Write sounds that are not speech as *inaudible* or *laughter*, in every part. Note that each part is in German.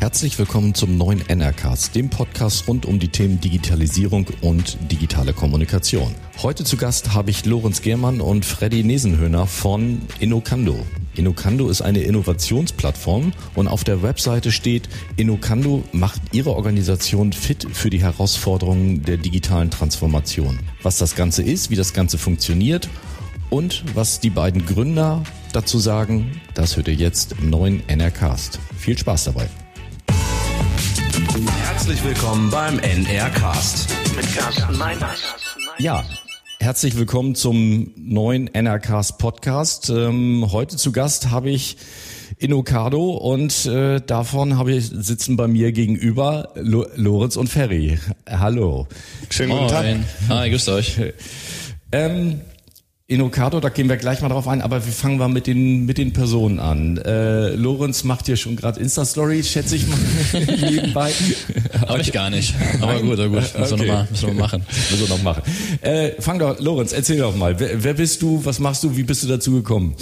Herzlich willkommen zum neuen NRCast, dem Podcast rund um die Themen Digitalisierung und digitale Kommunikation. Heute zu Gast habe ich Lorenz Germann und Freddy Nesenhöhner von Inokando. Inokando ist eine Innovationsplattform und auf der Webseite steht, Inokando macht ihre Organisation fit für die Herausforderungen der digitalen Transformation. Was das Ganze ist, wie das Ganze funktioniert und was die beiden Gründer dazu sagen, das hört ihr jetzt im neuen NRCast. Viel Spaß dabei. Herzlich willkommen beim NRcast mit Carsten Meiners. Ja, herzlich willkommen zum neuen NRCast Podcast. Ähm, heute zu Gast habe ich Inokado und äh, davon habe ich sitzen bei mir gegenüber Lo Lorenz und Ferry. Hallo. Schönen guten Tag. Hi, grüßt euch. Ähm, Inokado, da gehen wir gleich mal drauf ein, aber wir fangen mal mit den, mit den Personen an. Äh, Lorenz macht hier schon gerade Insta-Story, schätze ich mal, *laughs* nebenbei. Habe ich gar nicht. Aber Nein. gut, aber gut. *laughs* Müssen, okay. wir, noch mal, müssen wir machen. *laughs* Müssen wir noch machen. Äh, fang doch, Lorenz, erzähl doch mal. Wer, wer bist du, was machst du, wie bist du dazu gekommen?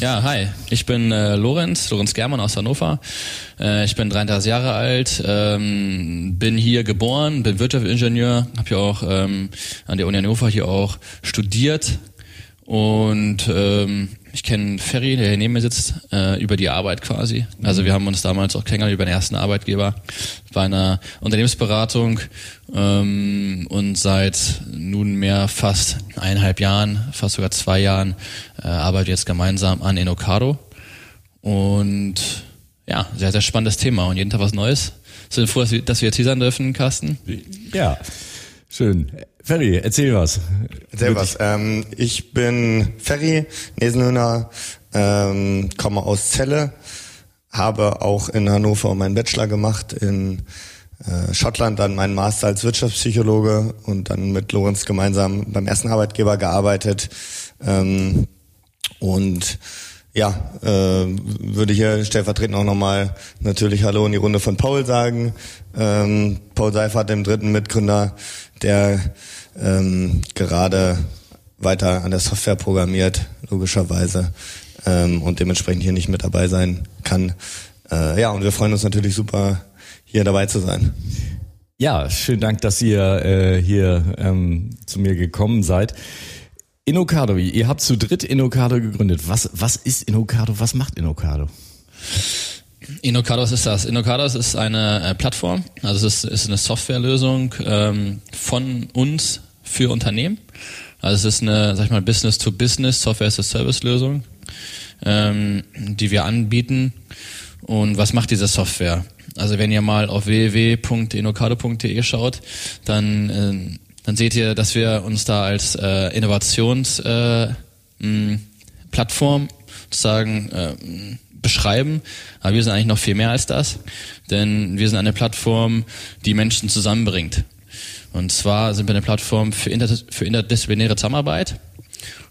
Ja, hi. Ich bin äh, Lorenz, Lorenz Germann aus Hannover. Äh, ich bin 33 Jahre alt, ähm, bin hier geboren, bin Wirtschaftsingenieur, habe hier auch ähm, an der Uni Hannover hier auch studiert, und ähm, ich kenne Ferry, der hier neben mir sitzt, äh, über die Arbeit quasi. Also wir haben uns damals auch kennengelernt über den ersten Arbeitgeber bei einer Unternehmensberatung ähm, und seit nunmehr fast eineinhalb Jahren, fast sogar zwei Jahren, äh, arbeiten wir jetzt gemeinsam an Enocado. Und ja, sehr, sehr spannendes Thema und jeden Tag was Neues. Sind froh, dass wir, dass wir jetzt hier sein dürfen, Carsten. Ja, schön. Ferry, erzähl was. Erzähl was. Ähm, ich bin Ferry Nesenhöhner, ähm, komme aus Celle, habe auch in Hannover meinen Bachelor gemacht, in äh, Schottland dann meinen Master als Wirtschaftspsychologe und dann mit Lorenz gemeinsam beim ersten Arbeitgeber gearbeitet. Ähm, und ja, äh, würde hier stellvertretend auch nochmal natürlich Hallo in die Runde von Paul sagen. Ähm, Paul Seifert, dem dritten Mitgründer der ähm, gerade weiter an der Software programmiert, logischerweise, ähm, und dementsprechend hier nicht mit dabei sein kann. Äh, ja, und wir freuen uns natürlich super, hier dabei zu sein. Ja, schönen Dank, dass ihr äh, hier ähm, zu mir gekommen seid. Inokado, ihr habt zu dritt Inokado gegründet. Was, was ist Inokado? Was macht Inokado? Inocados ist das. Inocados ist eine äh, Plattform, also es ist, ist eine Softwarelösung ähm, von uns für Unternehmen. Also es ist eine, sag ich mal, Business-to-Business Software-as-a-Service-Lösung, ähm, die wir anbieten. Und was macht diese Software? Also wenn ihr mal auf www.inocado.de schaut, dann, äh, dann seht ihr, dass wir uns da als äh, Innovationsplattform äh, sozusagen äh, beschreiben, aber wir sind eigentlich noch viel mehr als das, denn wir sind eine Plattform, die Menschen zusammenbringt. Und zwar sind wir eine Plattform für, inter, für interdisziplinäre Zusammenarbeit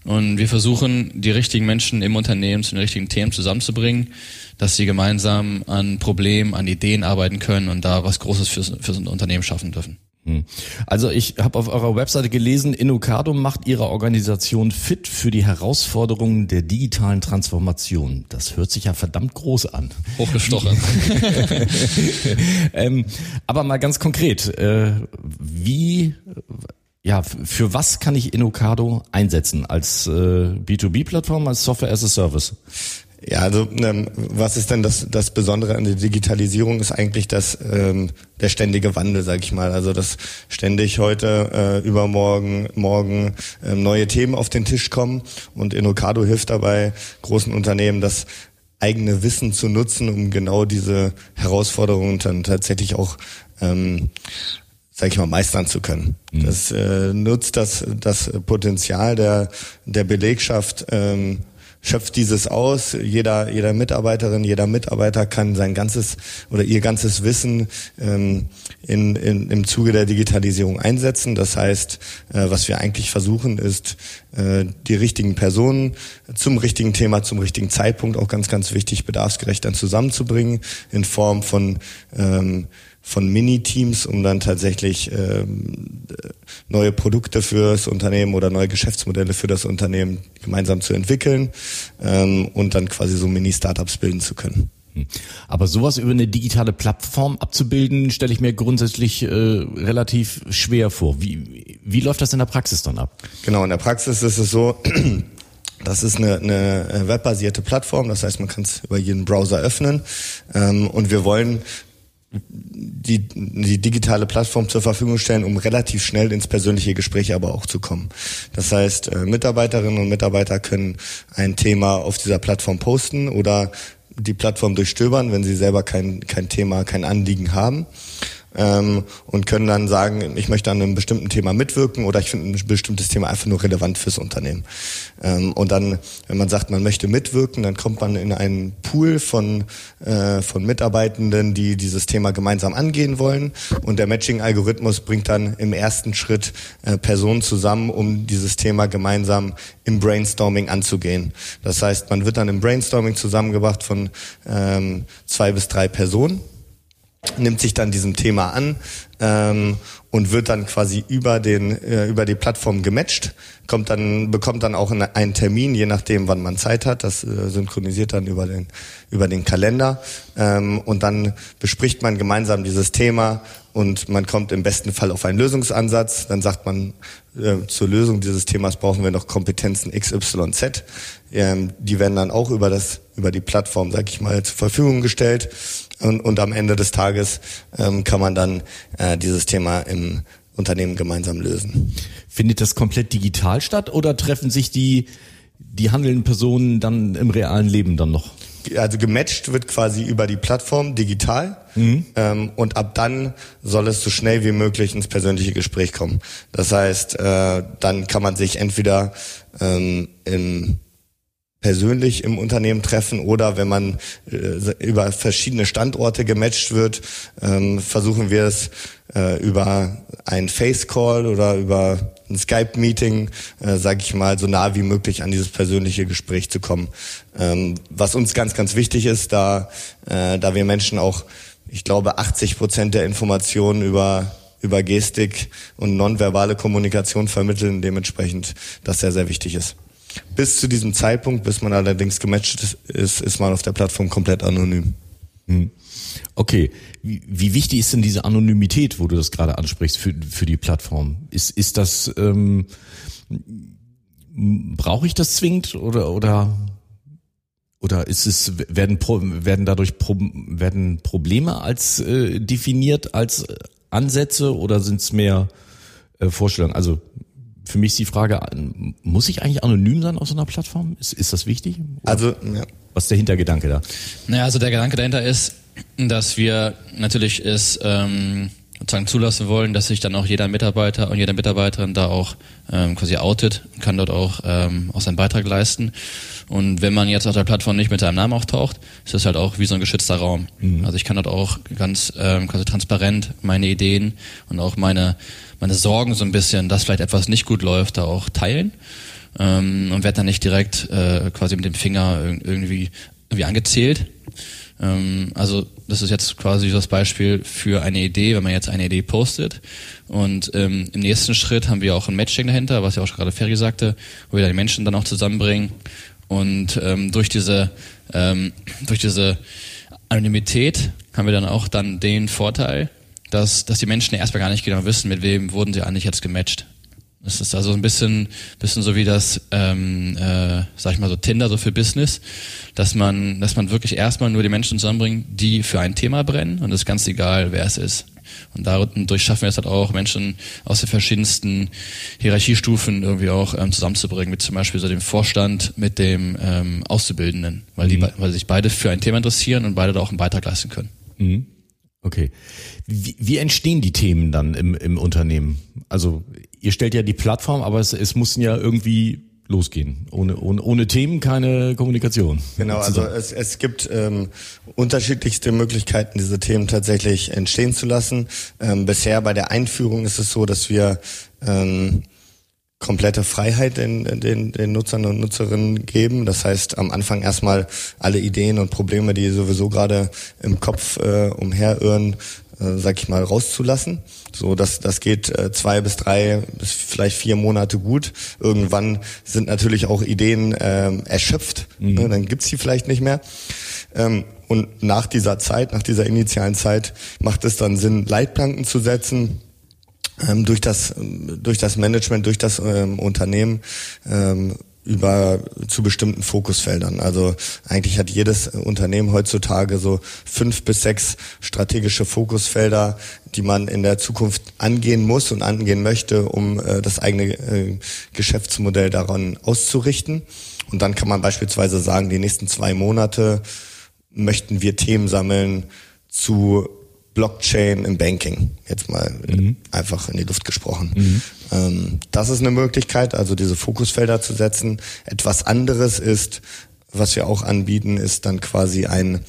und wir versuchen, die richtigen Menschen im Unternehmen zu den richtigen Themen zusammenzubringen, dass sie gemeinsam an Problemen, an Ideen arbeiten können und da was Großes fürs, fürs Unternehmen schaffen dürfen. Hm. Also ich habe auf eurer Webseite gelesen, Inokado macht ihre Organisation fit für die Herausforderungen der digitalen Transformation. Das hört sich ja verdammt groß an. Hochgestochen. *laughs* ähm, aber mal ganz konkret, äh, wie, ja, für was kann ich Inokado einsetzen? Als äh, B2B-Plattform, als Software as a Service? Ja, also ähm, was ist denn das, das Besondere an der Digitalisierung ist eigentlich das ähm, der ständige Wandel, sag ich mal. Also dass ständig heute, äh, übermorgen, morgen ähm, neue Themen auf den Tisch kommen und Inokado hilft dabei großen Unternehmen, das eigene Wissen zu nutzen, um genau diese Herausforderungen dann tatsächlich auch ähm, sag ich mal, meistern zu können. Mhm. Das äh, nutzt das, das Potenzial der, der Belegschaft ähm, schöpft dieses aus. Jeder, jeder Mitarbeiterin, jeder Mitarbeiter kann sein ganzes oder ihr ganzes Wissen ähm, in, in, im Zuge der Digitalisierung einsetzen. Das heißt, äh, was wir eigentlich versuchen, ist, äh, die richtigen Personen zum richtigen Thema, zum richtigen Zeitpunkt, auch ganz, ganz wichtig, bedarfsgerecht dann zusammenzubringen in Form von ähm, von Mini-Teams, um dann tatsächlich ähm, neue Produkte für das Unternehmen oder neue Geschäftsmodelle für das Unternehmen gemeinsam zu entwickeln ähm, und dann quasi so Mini-Startups bilden zu können. Hm. Aber sowas über eine digitale Plattform abzubilden, stelle ich mir grundsätzlich äh, relativ schwer vor. Wie, wie läuft das in der Praxis dann ab? Genau, in der Praxis ist es so, *clears throat* das ist eine, eine webbasierte Plattform, das heißt, man kann es über jeden Browser öffnen. Ähm, und wir wollen die, die digitale Plattform zur Verfügung stellen, um relativ schnell ins persönliche Gespräch aber auch zu kommen. Das heißt, äh, Mitarbeiterinnen und Mitarbeiter können ein Thema auf dieser Plattform posten oder die Plattform durchstöbern, wenn sie selber kein, kein Thema, kein Anliegen haben ähm, und können dann sagen, ich möchte an einem bestimmten Thema mitwirken oder ich finde ein bestimmtes Thema einfach nur relevant fürs Unternehmen. Ähm, und dann, wenn man sagt, man möchte mitwirken, dann kommt man in einen Pool von, äh, von Mitarbeitenden, die dieses Thema gemeinsam angehen wollen. Und der Matching-Algorithmus bringt dann im ersten Schritt äh, Personen zusammen, um dieses Thema gemeinsam im Brainstorming anzugehen. Das heißt, man wird dann im Brainstorming zusammengebracht von ähm, zwei bis drei Personen nimmt sich dann diesem Thema an ähm, und wird dann quasi über den äh, über die Plattform gematcht, kommt dann bekommt dann auch einen Termin, je nachdem, wann man Zeit hat. Das äh, synchronisiert dann über den über den Kalender ähm, und dann bespricht man gemeinsam dieses Thema und man kommt im besten Fall auf einen Lösungsansatz. Dann sagt man, äh, zur Lösung dieses Themas brauchen wir noch Kompetenzen XYZ. Ähm, die werden dann auch über das über die Plattform, sag ich mal, zur Verfügung gestellt und, und am Ende des Tages ähm, kann man dann äh, dieses Thema im Unternehmen gemeinsam lösen. Findet das komplett digital statt oder treffen sich die die handelnden Personen dann im realen Leben dann noch? also gematcht wird quasi über die Plattform digital mhm. ähm, und ab dann soll es so schnell wie möglich ins persönliche Gespräch kommen. Das heißt, äh, dann kann man sich entweder ähm, im persönlich im Unternehmen treffen oder wenn man äh, über verschiedene Standorte gematcht wird, ähm, versuchen wir es äh, über ein Face Call oder über ein Skype-Meeting, äh, sage ich mal, so nah wie möglich an dieses persönliche Gespräch zu kommen. Ähm, was uns ganz, ganz wichtig ist, da, äh, da wir Menschen auch, ich glaube, 80 Prozent der Informationen über über Gestik und nonverbale Kommunikation vermitteln, dementsprechend das sehr, sehr wichtig ist. Bis zu diesem Zeitpunkt, bis man allerdings gematcht ist, ist man auf der Plattform komplett anonym. Hm. Okay, wie, wichtig ist denn diese Anonymität, wo du das gerade ansprichst für, für die Plattform? Ist, ist das, ähm, brauche ich das zwingend oder, oder, oder ist es, werden, werden dadurch werden Probleme als äh, definiert als Ansätze oder sind es mehr äh, Vorstellungen? Also für mich ist die Frage, muss ich eigentlich anonym sein auf so einer Plattform? Ist, ist das wichtig? Oder also, ja. Was ist der Hintergedanke da? Naja, also der Gedanke dahinter ist, dass wir natürlich es ähm, sozusagen zulassen wollen, dass sich dann auch jeder Mitarbeiter und jede Mitarbeiterin da auch ähm, quasi outet, kann dort auch, ähm, auch seinen Beitrag leisten. Und wenn man jetzt auf der Plattform nicht mit seinem Namen auftaucht, ist das halt auch wie so ein geschützter Raum. Mhm. Also ich kann dort auch ganz ähm, quasi transparent meine Ideen und auch meine meine Sorgen so ein bisschen, dass vielleicht etwas nicht gut läuft, da auch teilen ähm, und werde dann nicht direkt äh, quasi mit dem Finger irgendwie, irgendwie angezählt. Ähm, also das ist jetzt quasi das Beispiel für eine Idee, wenn man jetzt eine Idee postet und ähm, im nächsten Schritt haben wir auch ein Matching dahinter, was ja auch gerade Ferry sagte, wo wir die Menschen dann auch zusammenbringen und ähm, durch diese ähm, durch diese Anonymität haben wir dann auch dann den Vorteil, dass, dass die Menschen erstmal gar nicht genau wissen, mit wem wurden sie eigentlich jetzt gematcht. Das ist also ein bisschen, bisschen so wie das, ähm, äh, sag ich mal so Tinder so für Business, dass man, dass man wirklich erstmal nur die Menschen zusammenbringt, die für ein Thema brennen und es ist ganz egal, wer es ist. Und dadurch schaffen wir es halt auch, Menschen aus den verschiedensten Hierarchiestufen irgendwie auch ähm, zusammenzubringen, mit zum Beispiel so dem Vorstand mit dem ähm, Auszubildenden, weil die, mhm. weil sich beide für ein Thema interessieren und beide da auch einen Beitrag leisten können. Mhm. Okay. Wie, wie entstehen die Themen dann im, im Unternehmen? Also ihr stellt ja die Plattform, aber es, es muss ja irgendwie losgehen. Ohne, ohne, ohne Themen keine Kommunikation. Genau, also es, es gibt ähm, unterschiedlichste Möglichkeiten, diese Themen tatsächlich entstehen zu lassen. Ähm, bisher bei der Einführung ist es so, dass wir ähm, komplette Freiheit den, den, den Nutzern und Nutzerinnen geben. Das heißt, am Anfang erstmal alle Ideen und Probleme, die sowieso gerade im Kopf äh, umherirren, äh, sag ich mal, rauszulassen. So, das, das geht äh, zwei bis drei bis vielleicht vier Monate gut. Irgendwann sind natürlich auch Ideen äh, erschöpft, mhm. ne, dann gibt's die vielleicht nicht mehr. Ähm, und nach dieser Zeit, nach dieser initialen Zeit, macht es dann Sinn, Leitplanken zu setzen, ähm, durch das durch das Management, durch das ähm, Unternehmen ähm, über zu bestimmten Fokusfeldern. Also eigentlich hat jedes Unternehmen heutzutage so fünf bis sechs strategische Fokusfelder, die man in der Zukunft angehen muss und angehen möchte, um äh, das eigene äh, Geschäftsmodell daran auszurichten. Und dann kann man beispielsweise sagen, die nächsten zwei Monate möchten wir Themen sammeln zu Blockchain im Banking. Jetzt mal mhm. einfach in die Luft gesprochen. Mhm. Ähm, das ist eine Möglichkeit, also diese Fokusfelder zu setzen. Etwas anderes ist, was wir auch anbieten, ist dann quasi ein,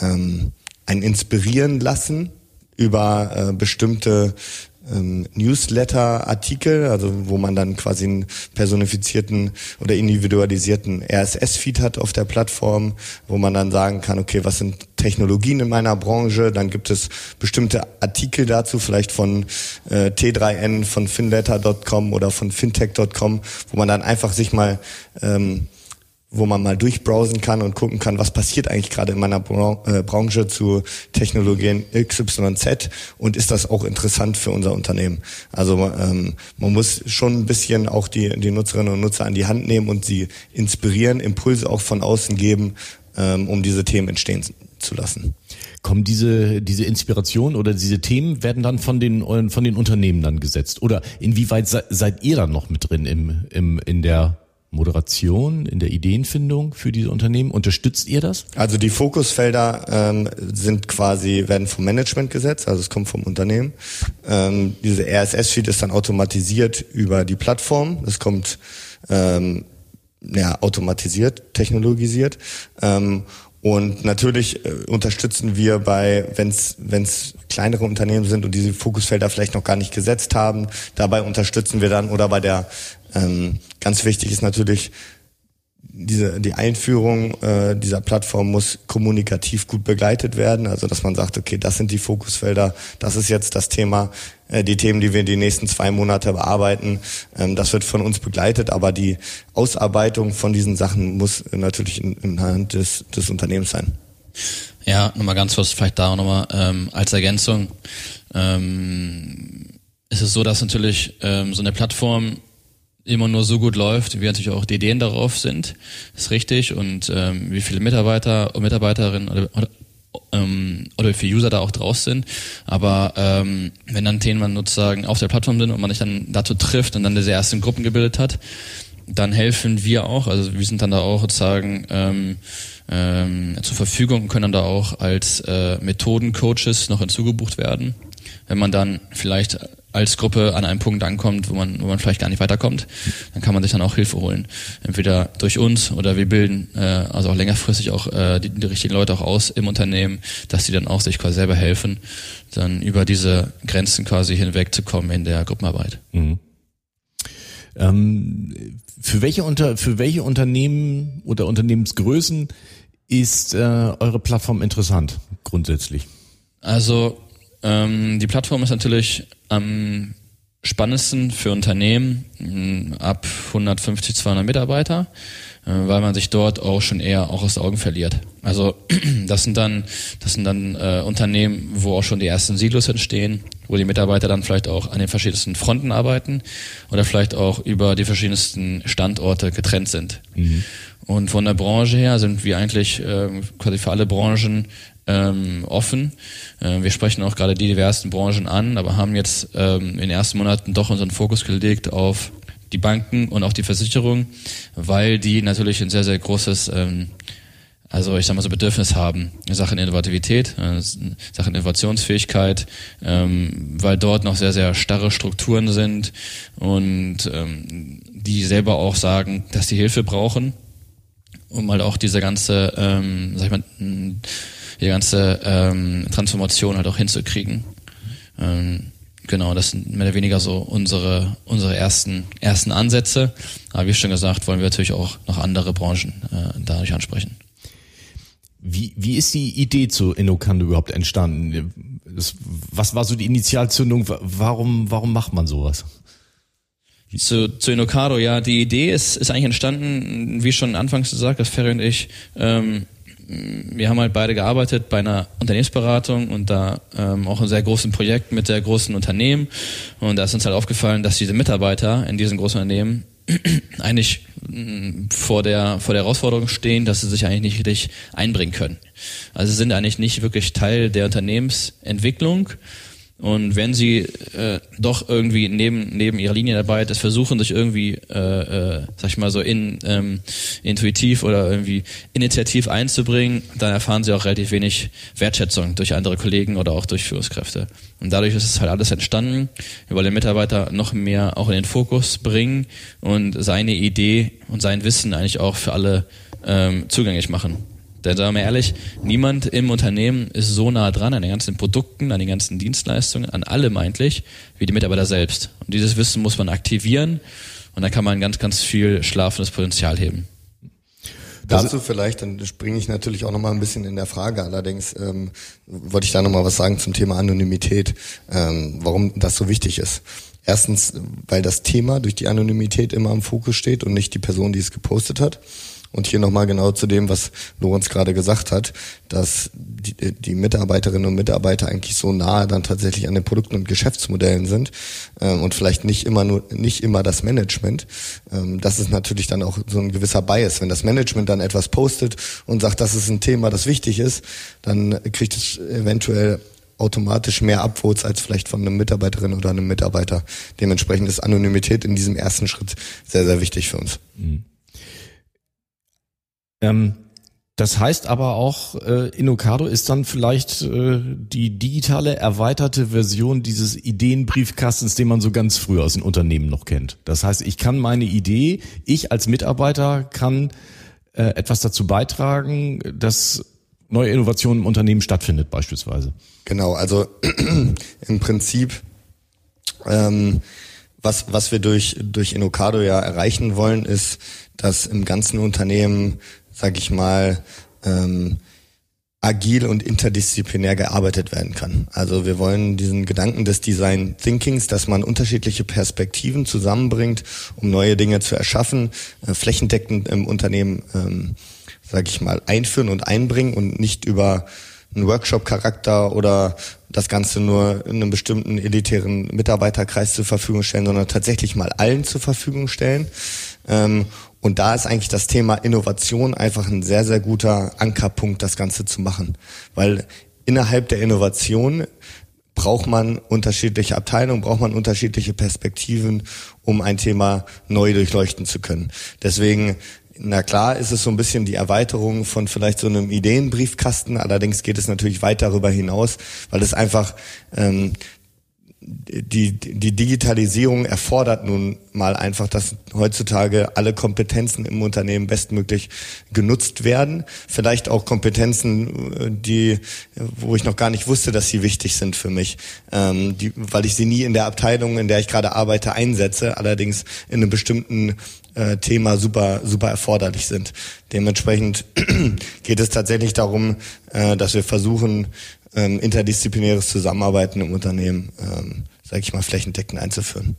ähm, ein Inspirieren lassen über äh, bestimmte ähm, Newsletter-Artikel, also wo man dann quasi einen personifizierten oder individualisierten RSS-Feed hat auf der Plattform, wo man dann sagen kann, okay, was sind Technologien in meiner Branche? Dann gibt es bestimmte Artikel dazu, vielleicht von äh, T3N, von finletter.com oder von fintech.com, wo man dann einfach sich mal ähm, wo man mal durchbrowsen kann und gucken kann, was passiert eigentlich gerade in meiner äh, Branche zu Technologien XYZ und ist das auch interessant für unser Unternehmen. Also ähm, man muss schon ein bisschen auch die, die Nutzerinnen und Nutzer an die Hand nehmen und sie inspirieren, Impulse auch von außen geben, ähm, um diese Themen entstehen zu lassen. Kommen diese, diese Inspiration oder diese Themen werden dann von den, von den Unternehmen dann gesetzt? Oder inwieweit seid ihr dann noch mit drin im, im, in der Moderation, in der Ideenfindung für diese Unternehmen? Unterstützt ihr das? Also die Fokusfelder ähm, sind quasi, werden vom Management gesetzt, also es kommt vom Unternehmen. Ähm, diese RSS-Feed ist dann automatisiert über die Plattform. Es kommt ähm, ja, automatisiert, technologisiert. Ähm, und natürlich äh, unterstützen wir bei, wenn es kleinere Unternehmen sind und diese Fokusfelder vielleicht noch gar nicht gesetzt haben, dabei unterstützen wir dann. Oder bei der ähm, ganz wichtig ist natürlich, diese, die Einführung äh, dieser Plattform muss kommunikativ gut begleitet werden. Also dass man sagt, okay, das sind die Fokusfelder, das ist jetzt das Thema, äh, die Themen, die wir die nächsten zwei Monate bearbeiten. Ähm, das wird von uns begleitet, aber die Ausarbeitung von diesen Sachen muss natürlich in, in Hand des, des Unternehmens sein. Ja, nochmal ganz kurz, vielleicht da nochmal ähm, als Ergänzung. Ähm, ist es so, dass natürlich ähm, so eine Plattform immer nur so gut läuft, wie natürlich auch die Ideen darauf sind, ist richtig und ähm, wie viele Mitarbeiter und Mitarbeiterinnen oder, oder, ähm, oder wie viele User da auch draus sind. Aber ähm, wenn dann Themen sozusagen auf der Plattform sind und man sich dann dazu trifft und dann diese ersten Gruppen gebildet hat, dann helfen wir auch, also wir sind dann da auch sozusagen ähm, ähm, zur Verfügung und können dann da auch als äh, Methodencoaches noch hinzugebucht werden. Wenn man dann vielleicht als Gruppe an einem Punkt ankommt, wo man, wo man vielleicht gar nicht weiterkommt, dann kann man sich dann auch Hilfe holen. Entweder durch uns oder wir bilden äh, also auch längerfristig auch äh, die, die richtigen Leute auch aus im Unternehmen, dass die dann auch sich quasi selber helfen, dann über diese Grenzen quasi hinwegzukommen in der Gruppenarbeit. Mhm. Ähm, für welche unter für welche Unternehmen oder Unternehmensgrößen ist äh, eure Plattform interessant grundsätzlich? Also ähm, die Plattform ist natürlich am spannendsten für Unternehmen mm, ab 150, 200 Mitarbeiter, äh, weil man sich dort auch schon eher auch aus Augen verliert. Also *clears throat* das sind dann, das sind dann äh, Unternehmen, wo auch schon die ersten Silos entstehen, wo die Mitarbeiter dann vielleicht auch an den verschiedensten Fronten arbeiten oder vielleicht auch über die verschiedensten Standorte getrennt sind. Mhm. Und von der Branche her sind wir eigentlich äh, quasi für alle Branchen ähm, offen. Äh, wir sprechen auch gerade die diversen Branchen an, aber haben jetzt ähm, in den ersten Monaten doch unseren Fokus gelegt auf die Banken und auch die Versicherung, weil die natürlich ein sehr, sehr großes, ähm, also ich sag mal so Bedürfnis haben in Sachen Innovativität, äh, Sachen Innovationsfähigkeit, ähm, weil dort noch sehr, sehr starre Strukturen sind und ähm, die selber auch sagen, dass sie Hilfe brauchen, um halt auch diese ganze, ähm, sag ich mal, die ganze ähm, Transformation halt auch hinzukriegen. Ähm, genau, das sind mehr oder weniger so unsere, unsere ersten, ersten Ansätze. Aber wie schon gesagt, wollen wir natürlich auch noch andere Branchen äh, dadurch ansprechen. Wie, wie ist die Idee zu Innocando überhaupt entstanden? was war so die Initialzündung? Warum, warum macht man sowas? Zu, zu Inocado, ja, die Idee ist, ist eigentlich entstanden, wie schon anfangs gesagt, dass Ferry und ich, ähm, wir haben halt beide gearbeitet bei einer Unternehmensberatung und da ähm, auch ein sehr großen Projekt mit sehr großen Unternehmen. Und da ist uns halt aufgefallen, dass diese Mitarbeiter in diesen großen Unternehmen *clears throat* eigentlich mm, vor der, vor der Herausforderung stehen, dass sie sich eigentlich nicht richtig einbringen können. Also sie sind eigentlich nicht wirklich Teil der Unternehmensentwicklung und wenn sie äh, doch irgendwie neben neben ihrer Linie dabei das versuchen, sich irgendwie, äh, äh, sag ich mal so, in, ähm, intuitiv oder irgendwie initiativ einzubringen, dann erfahren sie auch relativ wenig Wertschätzung durch andere Kollegen oder auch durch Führungskräfte. Und dadurch ist es halt alles entstanden. Wir wollen den Mitarbeiter noch mehr auch in den Fokus bringen und seine Idee und sein Wissen eigentlich auch für alle ähm, zugänglich machen. Denn sagen wir ehrlich, niemand im Unternehmen ist so nah dran an den ganzen Produkten, an den ganzen Dienstleistungen, an allem eigentlich, wie die Mitarbeiter selbst. Und dieses Wissen muss man aktivieren und da kann man ganz, ganz viel schlafendes Potenzial heben. Dazu vielleicht, dann springe ich natürlich auch nochmal ein bisschen in der Frage. Allerdings ähm, wollte ich da nochmal was sagen zum Thema Anonymität, ähm, warum das so wichtig ist. Erstens, weil das Thema durch die Anonymität immer im Fokus steht und nicht die Person, die es gepostet hat. Und hier nochmal genau zu dem, was Lorenz gerade gesagt hat, dass die, die, Mitarbeiterinnen und Mitarbeiter eigentlich so nahe dann tatsächlich an den Produkten und Geschäftsmodellen sind ähm, und vielleicht nicht immer nur nicht immer das Management. Ähm, das ist natürlich dann auch so ein gewisser Bias. Wenn das Management dann etwas postet und sagt, das ist ein Thema, das wichtig ist, dann kriegt es eventuell automatisch mehr Upvotes als vielleicht von einer Mitarbeiterin oder einem Mitarbeiter. Dementsprechend ist Anonymität in diesem ersten Schritt sehr, sehr wichtig für uns. Mhm. Ähm, das heißt aber auch, äh, Inocado ist dann vielleicht äh, die digitale erweiterte Version dieses Ideenbriefkastens, den man so ganz früh aus den Unternehmen noch kennt. Das heißt, ich kann meine Idee, ich als Mitarbeiter kann äh, etwas dazu beitragen, dass neue Innovationen im Unternehmen stattfindet beispielsweise. Genau, also *clears throat* im Prinzip ähm, was, was wir durch, durch Inocado ja erreichen wollen, ist, dass im ganzen Unternehmen sag ich mal, ähm, agil und interdisziplinär gearbeitet werden kann. Also wir wollen diesen Gedanken des Design Thinkings, dass man unterschiedliche Perspektiven zusammenbringt, um neue Dinge zu erschaffen, äh, flächendeckend im Unternehmen, ähm, sage ich mal, einführen und einbringen und nicht über einen Workshop-Charakter oder das Ganze nur in einem bestimmten elitären Mitarbeiterkreis zur Verfügung stellen, sondern tatsächlich mal allen zur Verfügung stellen. Ähm, und da ist eigentlich das Thema Innovation einfach ein sehr, sehr guter Ankerpunkt, das Ganze zu machen. Weil innerhalb der Innovation braucht man unterschiedliche Abteilungen, braucht man unterschiedliche Perspektiven, um ein Thema neu durchleuchten zu können. Deswegen, na klar, ist es so ein bisschen die Erweiterung von vielleicht so einem Ideenbriefkasten. Allerdings geht es natürlich weit darüber hinaus, weil es einfach ähm, die, die Digitalisierung erfordert nun mal einfach, dass heutzutage alle Kompetenzen im Unternehmen bestmöglich genutzt werden. Vielleicht auch Kompetenzen, die, wo ich noch gar nicht wusste, dass sie wichtig sind für mich, ähm, die, weil ich sie nie in der Abteilung, in der ich gerade arbeite, einsetze, allerdings in einem bestimmten äh, Thema super, super erforderlich sind. Dementsprechend *clears throat* geht es tatsächlich darum, äh, dass wir versuchen, ähm, interdisziplinäres Zusammenarbeiten im Unternehmen, ähm, sage ich mal, flächendeckend einzuführen.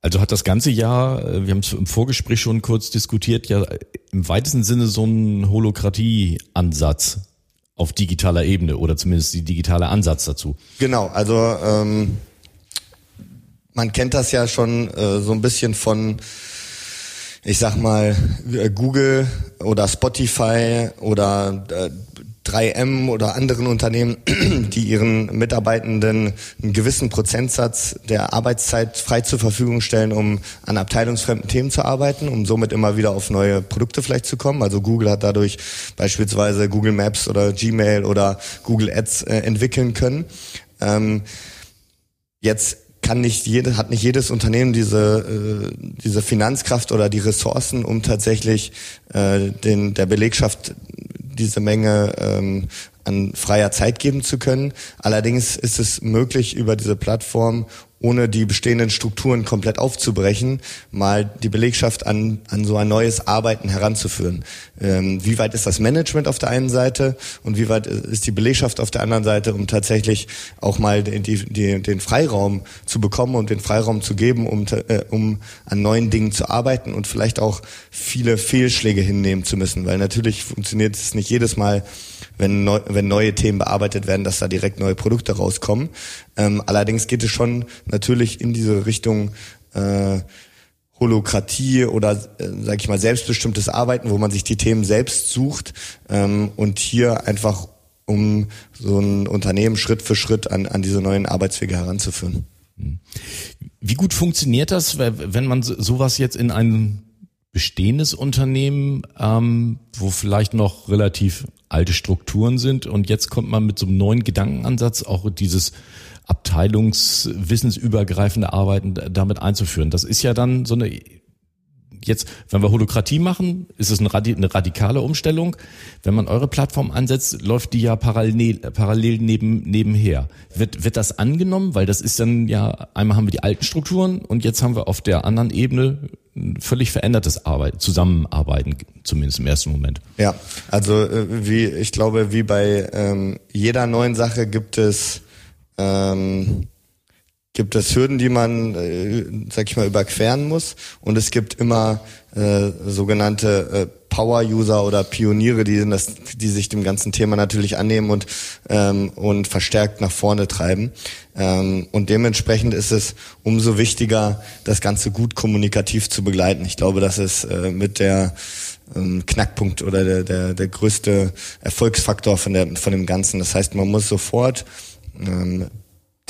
Also hat das ganze Jahr, äh, wir haben es im Vorgespräch schon kurz diskutiert, ja im weitesten Sinne so einen Holokratie-Ansatz auf digitaler Ebene oder zumindest die digitale Ansatz dazu. Genau, also ähm, man kennt das ja schon äh, so ein bisschen von, ich sag mal, Google oder Spotify oder äh, 3M oder anderen Unternehmen, *clears throat* die ihren Mitarbeitenden einen gewissen Prozentsatz der Arbeitszeit frei zur Verfügung stellen, um an abteilungsfremden Themen zu arbeiten, um somit immer wieder auf neue Produkte vielleicht zu kommen. Also Google hat dadurch beispielsweise Google Maps oder Gmail oder Google Ads äh, entwickeln können. Ähm, jetzt kann nicht jede, hat nicht jedes Unternehmen diese, äh, diese Finanzkraft oder die Ressourcen, um tatsächlich äh, den, der Belegschaft diese Menge ähm, an freier Zeit geben zu können. Allerdings ist es möglich, über diese Plattform ohne die bestehenden Strukturen komplett aufzubrechen, mal die Belegschaft an, an so ein neues Arbeiten heranzuführen. Ähm, wie weit ist das Management auf der einen Seite und wie weit ist die Belegschaft auf der anderen Seite, um tatsächlich auch mal die, die, den Freiraum zu bekommen und den Freiraum zu geben, um, äh, um an neuen Dingen zu arbeiten und vielleicht auch viele Fehlschläge hinnehmen zu müssen, weil natürlich funktioniert es nicht jedes Mal, wenn, neu, wenn neue Themen bearbeitet werden, dass da direkt neue Produkte rauskommen. Ähm, allerdings geht es schon natürlich in diese Richtung äh, Holokratie oder, äh, sag ich mal, selbstbestimmtes Arbeiten, wo man sich die Themen selbst sucht ähm, und hier einfach um so ein Unternehmen Schritt für Schritt an, an diese neuen Arbeitswege heranzuführen. Wie gut funktioniert das, wenn man sowas jetzt in ein bestehendes Unternehmen, ähm, wo vielleicht noch relativ alte Strukturen sind und jetzt kommt man mit so einem neuen Gedankenansatz auch dieses abteilungswissensübergreifende Arbeiten damit einzuführen. Das ist ja dann so eine jetzt, wenn wir Holokratie machen, ist es eine, radikale Umstellung. Wenn man eure Plattform ansetzt, läuft die ja parallel, parallel neben, nebenher. Wird, wird das angenommen? Weil das ist dann ja, einmal haben wir die alten Strukturen und jetzt haben wir auf der anderen Ebene völlig verändertes Arbeit, Zusammenarbeiten, zumindest im ersten Moment. Ja, also äh, wie ich glaube, wie bei ähm, jeder neuen Sache gibt es ähm, gibt es Hürden, die man, äh, sag ich mal, überqueren muss. Und es gibt immer äh, sogenannte äh, Power-User oder Pioniere, die, das, die sich dem ganzen Thema natürlich annehmen und, ähm, und verstärkt nach vorne treiben. Ähm, und dementsprechend ist es umso wichtiger, das Ganze gut kommunikativ zu begleiten. Ich glaube, das ist äh, mit der ähm, Knackpunkt oder der, der, der größte Erfolgsfaktor von, der, von dem Ganzen. Das heißt, man muss sofort ähm,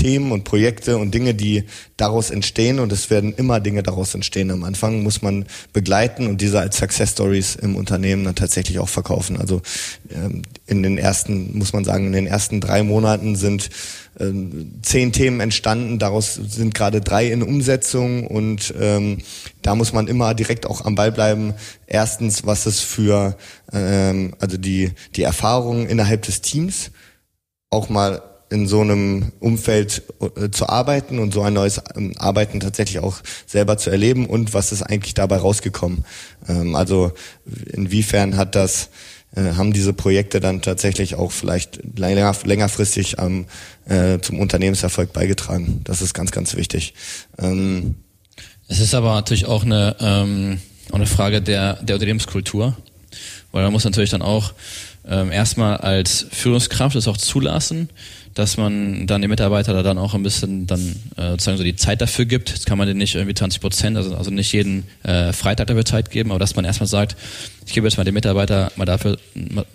Themen und Projekte und Dinge, die daraus entstehen und es werden immer Dinge daraus entstehen. Am Anfang muss man begleiten und diese als Success Stories im Unternehmen dann tatsächlich auch verkaufen. Also ähm, in den ersten, muss man sagen, in den ersten drei Monaten sind ähm, zehn Themen entstanden, daraus sind gerade drei in Umsetzung und ähm, da muss man immer direkt auch am Ball bleiben. Erstens, was es für ähm, also die die Erfahrungen innerhalb des Teams auch mal in so einem Umfeld äh, zu arbeiten und so ein neues ähm, Arbeiten tatsächlich auch selber zu erleben und was ist eigentlich dabei rausgekommen. Ähm, also inwiefern hat das äh, haben diese Projekte dann tatsächlich auch vielleicht länger, längerfristig äh, zum Unternehmenserfolg beigetragen. Das ist ganz, ganz wichtig. Ähm, es ist aber natürlich auch eine, eine Frage der, der Unternehmenskultur, weil man muss natürlich dann auch erstmal als Führungskraft es auch zulassen, dass man dann den Mitarbeiter da dann auch ein bisschen dann äh, sozusagen so die Zeit dafür gibt. Jetzt kann man den nicht irgendwie 20 Prozent, also, also nicht jeden äh, Freitag dafür Zeit geben, aber dass man erstmal sagt, ich gebe jetzt mal dem Mitarbeiter mal dafür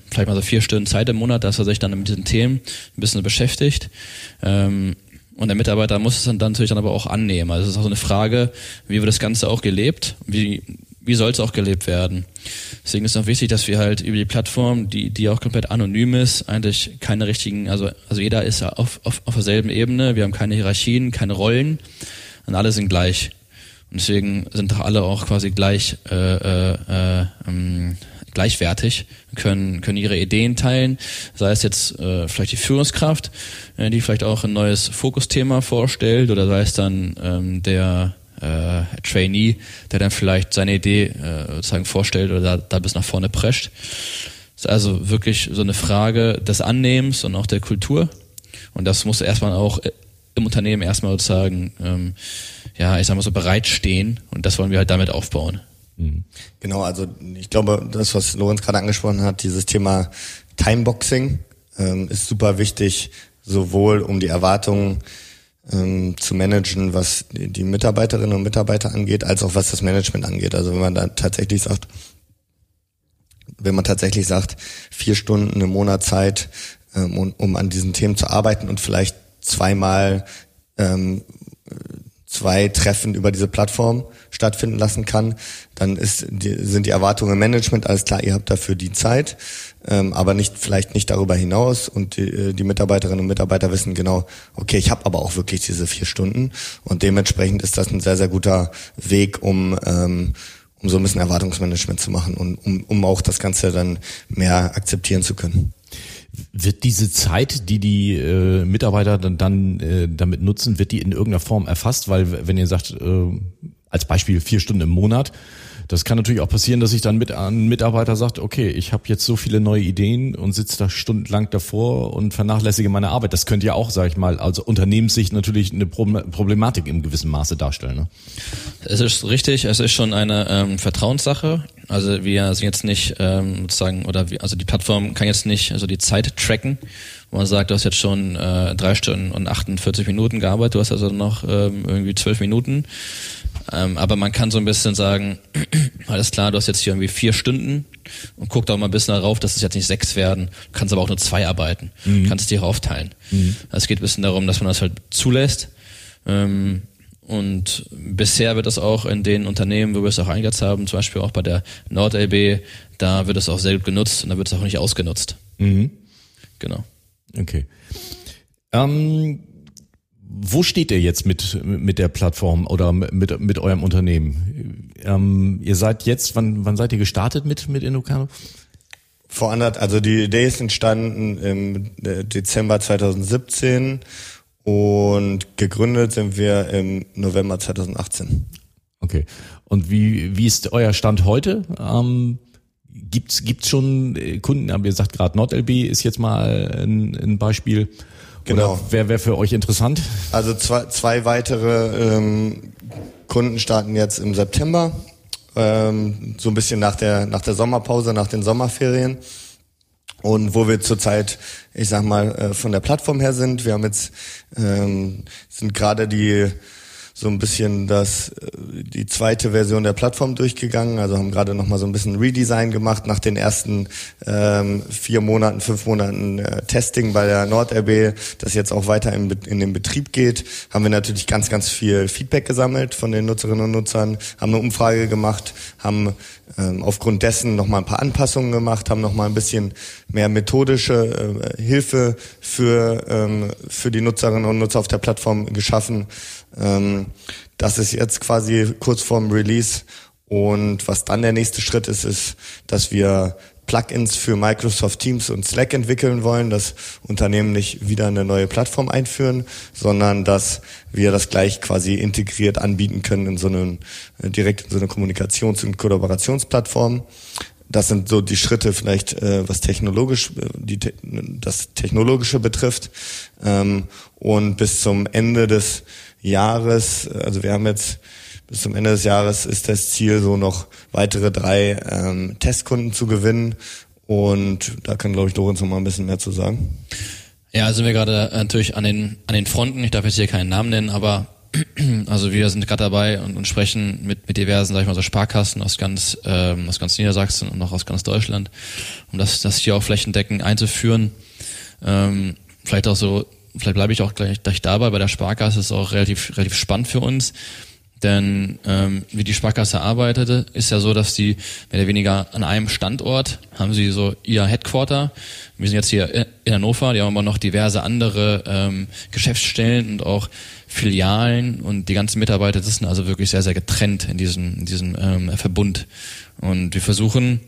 vielleicht mal so vier Stunden Zeit im Monat, dass er sich dann mit diesen Themen ein bisschen beschäftigt. Ähm, und der Mitarbeiter muss es dann, dann natürlich dann aber auch annehmen. Also es ist auch so eine Frage, wie wird das Ganze auch gelebt? Wie, wie soll es auch gelebt werden? Deswegen ist es auch wichtig, dass wir halt über die Plattform, die, die auch komplett anonym ist, eigentlich keine richtigen, also, also jeder ist auf, auf, auf derselben Ebene, wir haben keine Hierarchien, keine Rollen und alle sind gleich. Und deswegen sind doch alle auch quasi gleich äh, äh, äh, ähm, gleichwertig, können, können ihre Ideen teilen, sei es jetzt äh, vielleicht die Führungskraft, äh, die vielleicht auch ein neues Fokusthema vorstellt, oder sei es dann ähm, der äh, Trainee, der dann vielleicht seine Idee äh, sozusagen vorstellt oder da, da bis nach vorne prescht. Das ist also wirklich so eine Frage des Annehmens und auch der Kultur. Und das muss erstmal auch im Unternehmen erstmal sozusagen, ähm, ja, ich sag mal so bereitstehen. Und das wollen wir halt damit aufbauen. Mhm. Genau, also ich glaube, das, was Lorenz gerade angesprochen hat, dieses Thema Timeboxing ähm, ist super wichtig, sowohl um die Erwartungen ähm, zu managen, was die, Mitarbeiterinnen und Mitarbeiter angeht, als auch was das Management angeht. Also wenn man da tatsächlich sagt, wenn man tatsächlich sagt, vier Stunden im Monat Zeit, ähm, um, um an diesen Themen zu arbeiten und vielleicht zweimal ähm, zwei Treffen über diese Plattform stattfinden lassen kann, dann ist die, sind die Erwartungen im Management alles klar, ihr habt dafür die Zeit, ähm, aber nicht vielleicht nicht darüber hinaus und die, äh, die Mitarbeiterinnen und Mitarbeiter wissen genau, okay, ich habe aber auch wirklich diese vier Stunden und dementsprechend ist das ein sehr sehr guter Weg, um ähm, um so ein bisschen Erwartungsmanagement zu machen und um, um auch das Ganze dann mehr akzeptieren zu können. Wird diese Zeit, die die äh, Mitarbeiter dann, dann äh, damit nutzen, wird die in irgendeiner Form erfasst? Weil wenn ihr sagt, äh, als Beispiel vier Stunden im Monat, das kann natürlich auch passieren, dass sich dann mit ein Mitarbeiter sagt, okay, ich habe jetzt so viele neue Ideen und sitze da stundenlang davor und vernachlässige meine Arbeit. Das könnte ja auch, sage ich mal, also Unternehmenssicht natürlich eine Problematik im gewissen Maße darstellen. Ne? Es ist richtig, es ist schon eine ähm, Vertrauenssache. Also wir sind jetzt nicht ähm, sozusagen, oder wir, also die Plattform kann jetzt nicht also die Zeit tracken, wo man sagt, du hast jetzt schon äh, drei Stunden und 48 Minuten gearbeitet, du hast also noch ähm, irgendwie zwölf Minuten. Ähm, aber man kann so ein bisschen sagen, *clears throat* alles klar, du hast jetzt hier irgendwie vier Stunden und guck doch mal ein bisschen darauf, dass es jetzt nicht sechs werden. Du kannst aber auch nur zwei arbeiten. Mhm. Du kannst dir aufteilen. Mhm. Es geht ein bisschen darum, dass man das halt zulässt. Ähm, und bisher wird das auch in den Unternehmen, wo wir es auch eingesetzt haben, zum Beispiel auch bei der NordLB, da wird es auch sehr gut genutzt und da wird es auch nicht ausgenutzt. Mhm. Genau. Okay. Ähm, wo steht ihr jetzt mit, mit der Plattform oder mit, mit eurem Unternehmen? Ähm, ihr seid jetzt, wann, wann seid ihr gestartet mit, mit Indocano? Vor anderthalb, also die Idee ist entstanden im Dezember 2017 und gegründet sind wir im November 2018. Okay. Und wie, wie ist euer Stand heute? Ähm, gibt's gibt's schon Kunden, aber ihr sagt gerade NordLB ist jetzt mal ein, ein Beispiel. Genau. Wer wäre für euch interessant? Also zwei, zwei weitere ähm, Kunden starten jetzt im September, ähm, so ein bisschen nach der nach der Sommerpause, nach den Sommerferien. Und wo wir zurzeit, ich sag mal, äh, von der Plattform her sind, wir haben jetzt ähm, sind gerade die so ein bisschen das, äh, die zweite Version der Plattform durchgegangen, also haben gerade nochmal so ein bisschen Redesign gemacht nach den ersten ähm, vier Monaten, fünf Monaten äh, Testing bei der NordRB, das jetzt auch weiter in, in den Betrieb geht, haben wir natürlich ganz, ganz viel Feedback gesammelt von den Nutzerinnen und Nutzern, haben eine Umfrage gemacht, haben ähm, aufgrund dessen nochmal ein paar Anpassungen gemacht, haben nochmal ein bisschen mehr methodische äh, Hilfe für, ähm, für die Nutzerinnen und Nutzer auf der Plattform geschaffen ähm, das ist jetzt quasi kurz vorm Release. Und was dann der nächste Schritt ist, ist, dass wir Plugins für Microsoft Teams und Slack entwickeln wollen, dass Unternehmen nicht wieder eine neue Plattform einführen, sondern dass wir das gleich quasi integriert anbieten können in so einen, äh, direkt in so eine Kommunikations- und Kollaborationsplattform. Das sind so die Schritte vielleicht, äh, was technologisch, äh, die, das Technologische betrifft. Ähm, und bis zum Ende des Jahres, also wir haben jetzt bis zum Ende des Jahres ist das Ziel, so noch weitere drei ähm, Testkunden zu gewinnen. Und da kann, glaube ich, Lorenz noch mal ein bisschen mehr zu sagen. Ja, also wir gerade äh, natürlich an den, an den Fronten, ich darf jetzt hier keinen Namen nennen, aber *clears throat* also wir sind gerade dabei und, und sprechen mit, mit diversen, sag ich mal, so Sparkassen aus ganz, ähm, aus ganz Niedersachsen und auch aus ganz Deutschland, um das, das hier auch flächendeckend einzuführen. Ähm, vielleicht auch so vielleicht bleibe ich auch gleich, gleich dabei, bei der Sparkasse ist auch relativ, relativ spannend für uns. Denn ähm, wie die Sparkasse arbeitete, ist ja so, dass die mehr oder weniger an einem Standort haben sie so ihr Headquarter. Wir sind jetzt hier in Hannover, die haben aber noch diverse andere ähm, Geschäftsstellen und auch Filialen und die ganzen Mitarbeiter sitzen also wirklich sehr, sehr getrennt in diesem, in diesem ähm, Verbund. Und wir versuchen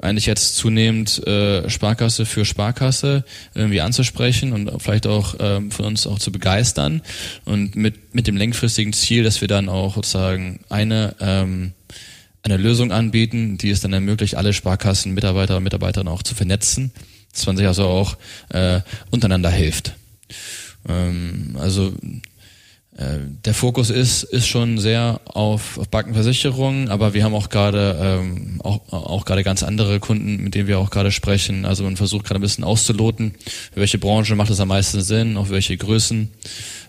eigentlich jetzt zunehmend äh, Sparkasse für Sparkasse irgendwie anzusprechen und vielleicht auch ähm, von uns auch zu begeistern und mit mit dem längfristigen Ziel, dass wir dann auch sozusagen eine ähm, eine Lösung anbieten, die es dann ermöglicht, alle Sparkassen Mitarbeiter und Mitarbeiterinnen auch zu vernetzen, dass man sich also auch äh, untereinander hilft. Ähm, also der Fokus ist, ist schon sehr auf, auf Bankenversicherungen, aber wir haben auch gerade ähm, auch, auch gerade ganz andere Kunden, mit denen wir auch gerade sprechen. Also man versucht gerade ein bisschen auszuloten, für welche Branche macht es am meisten Sinn, auf welche Größen.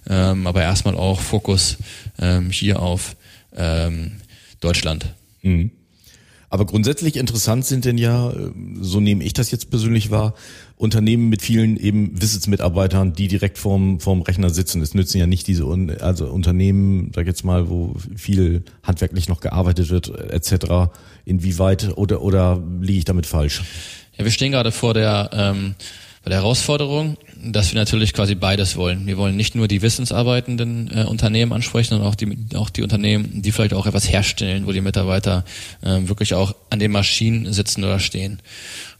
Ähm, aber erstmal auch Fokus ähm, hier auf ähm, Deutschland. Mhm. Aber grundsätzlich interessant sind denn ja, so nehme ich das jetzt persönlich wahr, Unternehmen mit vielen eben Wissensmitarbeitern, die direkt vorm, vorm Rechner sitzen. Es nützen ja nicht diese, also Unternehmen, sag jetzt mal, wo viel handwerklich noch gearbeitet wird, etc. Inwieweit oder, oder liege ich damit falsch? Ja, wir stehen gerade vor der, ähm, bei der Herausforderung, dass wir natürlich quasi beides wollen. Wir wollen nicht nur die wissensarbeitenden äh, Unternehmen ansprechen, sondern auch die, auch die Unternehmen, die vielleicht auch etwas herstellen, wo die Mitarbeiter äh, wirklich auch an den Maschinen sitzen oder stehen.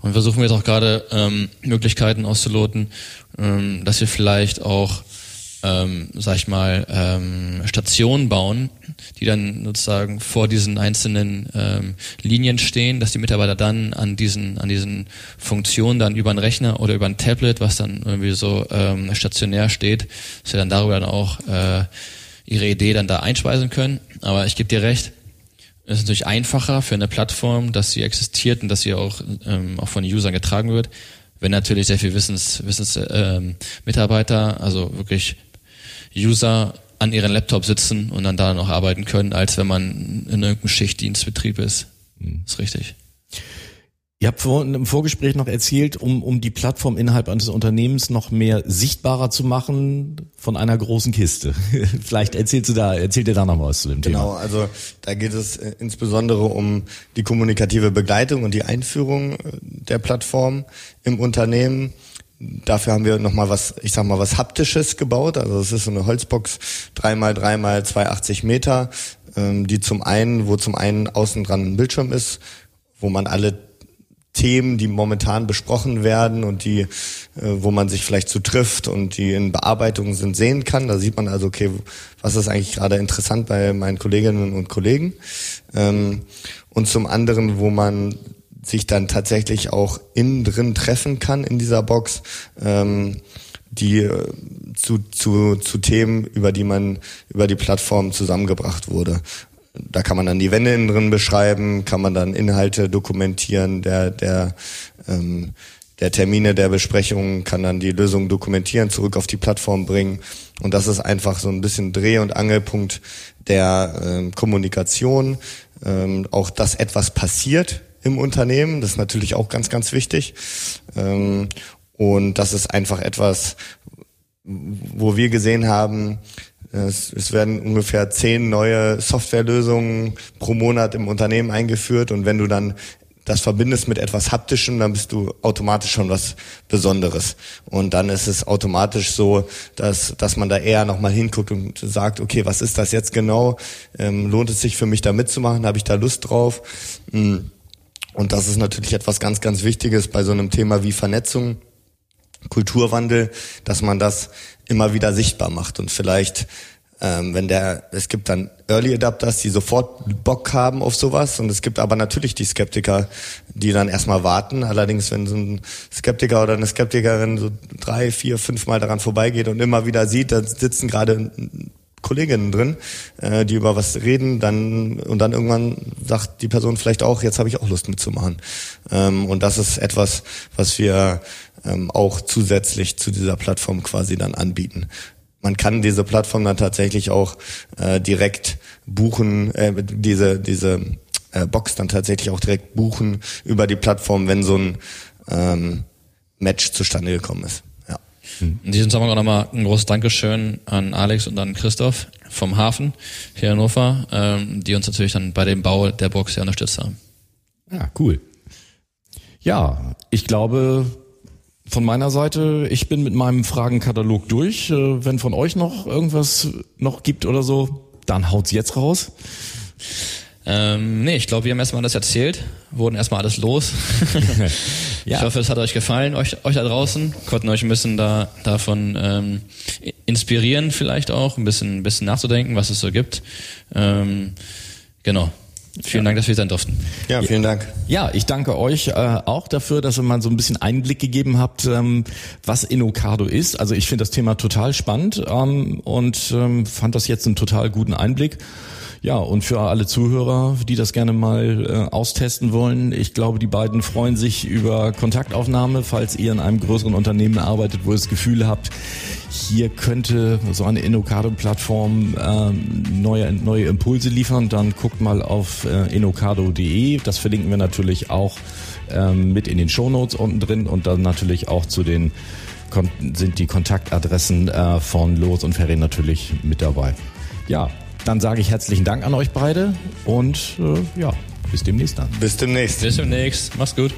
Und versuchen wir jetzt auch gerade ähm, Möglichkeiten auszuloten, ähm, dass wir vielleicht auch ähm, sag ich mal, ähm, Stationen bauen, die dann sozusagen vor diesen einzelnen ähm, Linien stehen, dass die Mitarbeiter dann an diesen, an diesen Funktionen dann über einen Rechner oder über ein Tablet, was dann irgendwie so ähm, stationär steht, dass sie dann darüber dann auch äh, ihre Idee dann da einspeisen können. Aber ich gebe dir recht, es ist natürlich einfacher für eine Plattform, dass sie existiert und dass sie auch, ähm, auch von den Usern getragen wird, wenn natürlich sehr viel Wissens, Wissens ähm, Mitarbeiter, also wirklich User an ihren Laptop sitzen und dann da noch arbeiten können, als wenn man in irgendeinem Schichtdienstbetrieb ist. Mhm. Ist richtig. Ihr habt vorhin im Vorgespräch noch erzählt, um, um die Plattform innerhalb eines Unternehmens noch mehr sichtbarer zu machen von einer großen Kiste. *laughs* Vielleicht erzählst du da, erzählt ihr da noch was zu dem genau, Thema. Genau, also da geht es äh, insbesondere um die kommunikative Begleitung und die Einführung äh, der Plattform im Unternehmen. Dafür haben wir nochmal was, ich sag mal, was Haptisches gebaut. Also es ist so eine Holzbox, drei mal drei mal 280 Meter, ähm, die zum einen, wo zum einen außen dran ein Bildschirm ist, wo man alle Themen, die momentan besprochen werden und die, äh, wo man sich vielleicht zu trifft und die in Bearbeitung sind, sehen kann. Da sieht man also, okay, was ist eigentlich gerade interessant bei meinen Kolleginnen und Kollegen. Ähm, und zum anderen, wo man sich dann tatsächlich auch innen drin treffen kann in dieser Box, ähm, die äh, zu, zu, zu Themen, über die man über die Plattform zusammengebracht wurde. Da kann man dann die Wände innen drin beschreiben, kann man dann Inhalte dokumentieren, der, der, ähm, der Termine der Besprechungen, kann dann die Lösung dokumentieren, zurück auf die Plattform bringen. Und das ist einfach so ein bisschen Dreh- und Angelpunkt der ähm, Kommunikation. Ähm, auch, dass etwas passiert im Unternehmen. Das ist natürlich auch ganz, ganz wichtig. Ähm, und das ist einfach etwas, wo wir gesehen haben, es, werden ungefähr zehn neue Softwarelösungen pro Monat im Unternehmen eingeführt und wenn du dann das verbindest mit etwas Haptischem, dann bist du automatisch schon was Besonderes. Und dann ist es automatisch so, dass, dass man da eher nochmal hinguckt und sagt, okay, was ist das jetzt genau? Ähm, lohnt es sich für mich da mitzumachen? Habe ich da Lust drauf? Mhm. Und das ist natürlich etwas ganz, ganz Wichtiges bei so einem Thema wie Vernetzung, Kulturwandel, dass man das immer wieder sichtbar macht und vielleicht ähm, wenn der, es gibt dann Early Adapters, die sofort Bock haben auf sowas und es gibt aber natürlich die Skeptiker, die dann erstmal warten. Allerdings, wenn so ein Skeptiker oder eine Skeptikerin so drei, vier, fünf Mal daran vorbeigeht und immer wieder sieht, da sitzen gerade Kolleginnen drin, äh, die über was reden, dann und dann irgendwann sagt die Person vielleicht auch, jetzt habe ich auch Lust mitzumachen. Ähm, und das ist etwas, was wir ähm, auch zusätzlich zu dieser Plattform quasi dann anbieten. Man kann diese Plattform dann tatsächlich auch äh, direkt buchen, äh, diese diese äh, Box dann tatsächlich auch direkt buchen über die Plattform, wenn so ein ähm, Match zustande gekommen ist. In diesem Zusammenhang auch nochmal ein großes Dankeschön an Alex und an Christoph vom Hafen hier in Hannover, ähm, die uns natürlich dann bei dem Bau der Box ja unterstützt haben. Ja, cool. Ja, ich glaube, von meiner Seite, ich bin mit meinem Fragenkatalog durch. Äh, wenn von euch noch irgendwas noch gibt oder so, dann haut's jetzt raus. Ähm, nee, ich glaube, wir haben erstmal alles erzählt, wurden erstmal alles los. *laughs* ja. Ich hoffe, es hat euch gefallen, euch, euch da draußen, konnten euch ein bisschen da davon ähm, inspirieren, vielleicht auch, ein bisschen, ein bisschen nachzudenken, was es so gibt. Ähm, genau. Vielen. Dank, dass wir sein durften. Ja, vielen Dank. Ja, ich danke euch äh, auch dafür, dass ihr mal so ein bisschen Einblick gegeben habt, ähm, was Inokado ist. Also ich finde das Thema total spannend ähm, und ähm, fand das jetzt einen total guten Einblick. Ja, und für alle Zuhörer, die das gerne mal äh, austesten wollen, ich glaube, die beiden freuen sich über Kontaktaufnahme, falls ihr in einem größeren Unternehmen arbeitet, wo ihr das Gefühl habt, hier könnte so eine Inokado-Plattform ähm, neue, neue Impulse liefern, dann guckt mal auf äh, inokado.de. Das verlinken wir natürlich auch ähm, mit in den Shownotes unten drin und dann natürlich auch zu den sind die Kontaktadressen äh, von Los und Ferry natürlich mit dabei. Ja, dann sage ich herzlichen Dank an euch beide und äh, ja, bis demnächst dann. Bis demnächst. Bis demnächst. Mach's gut.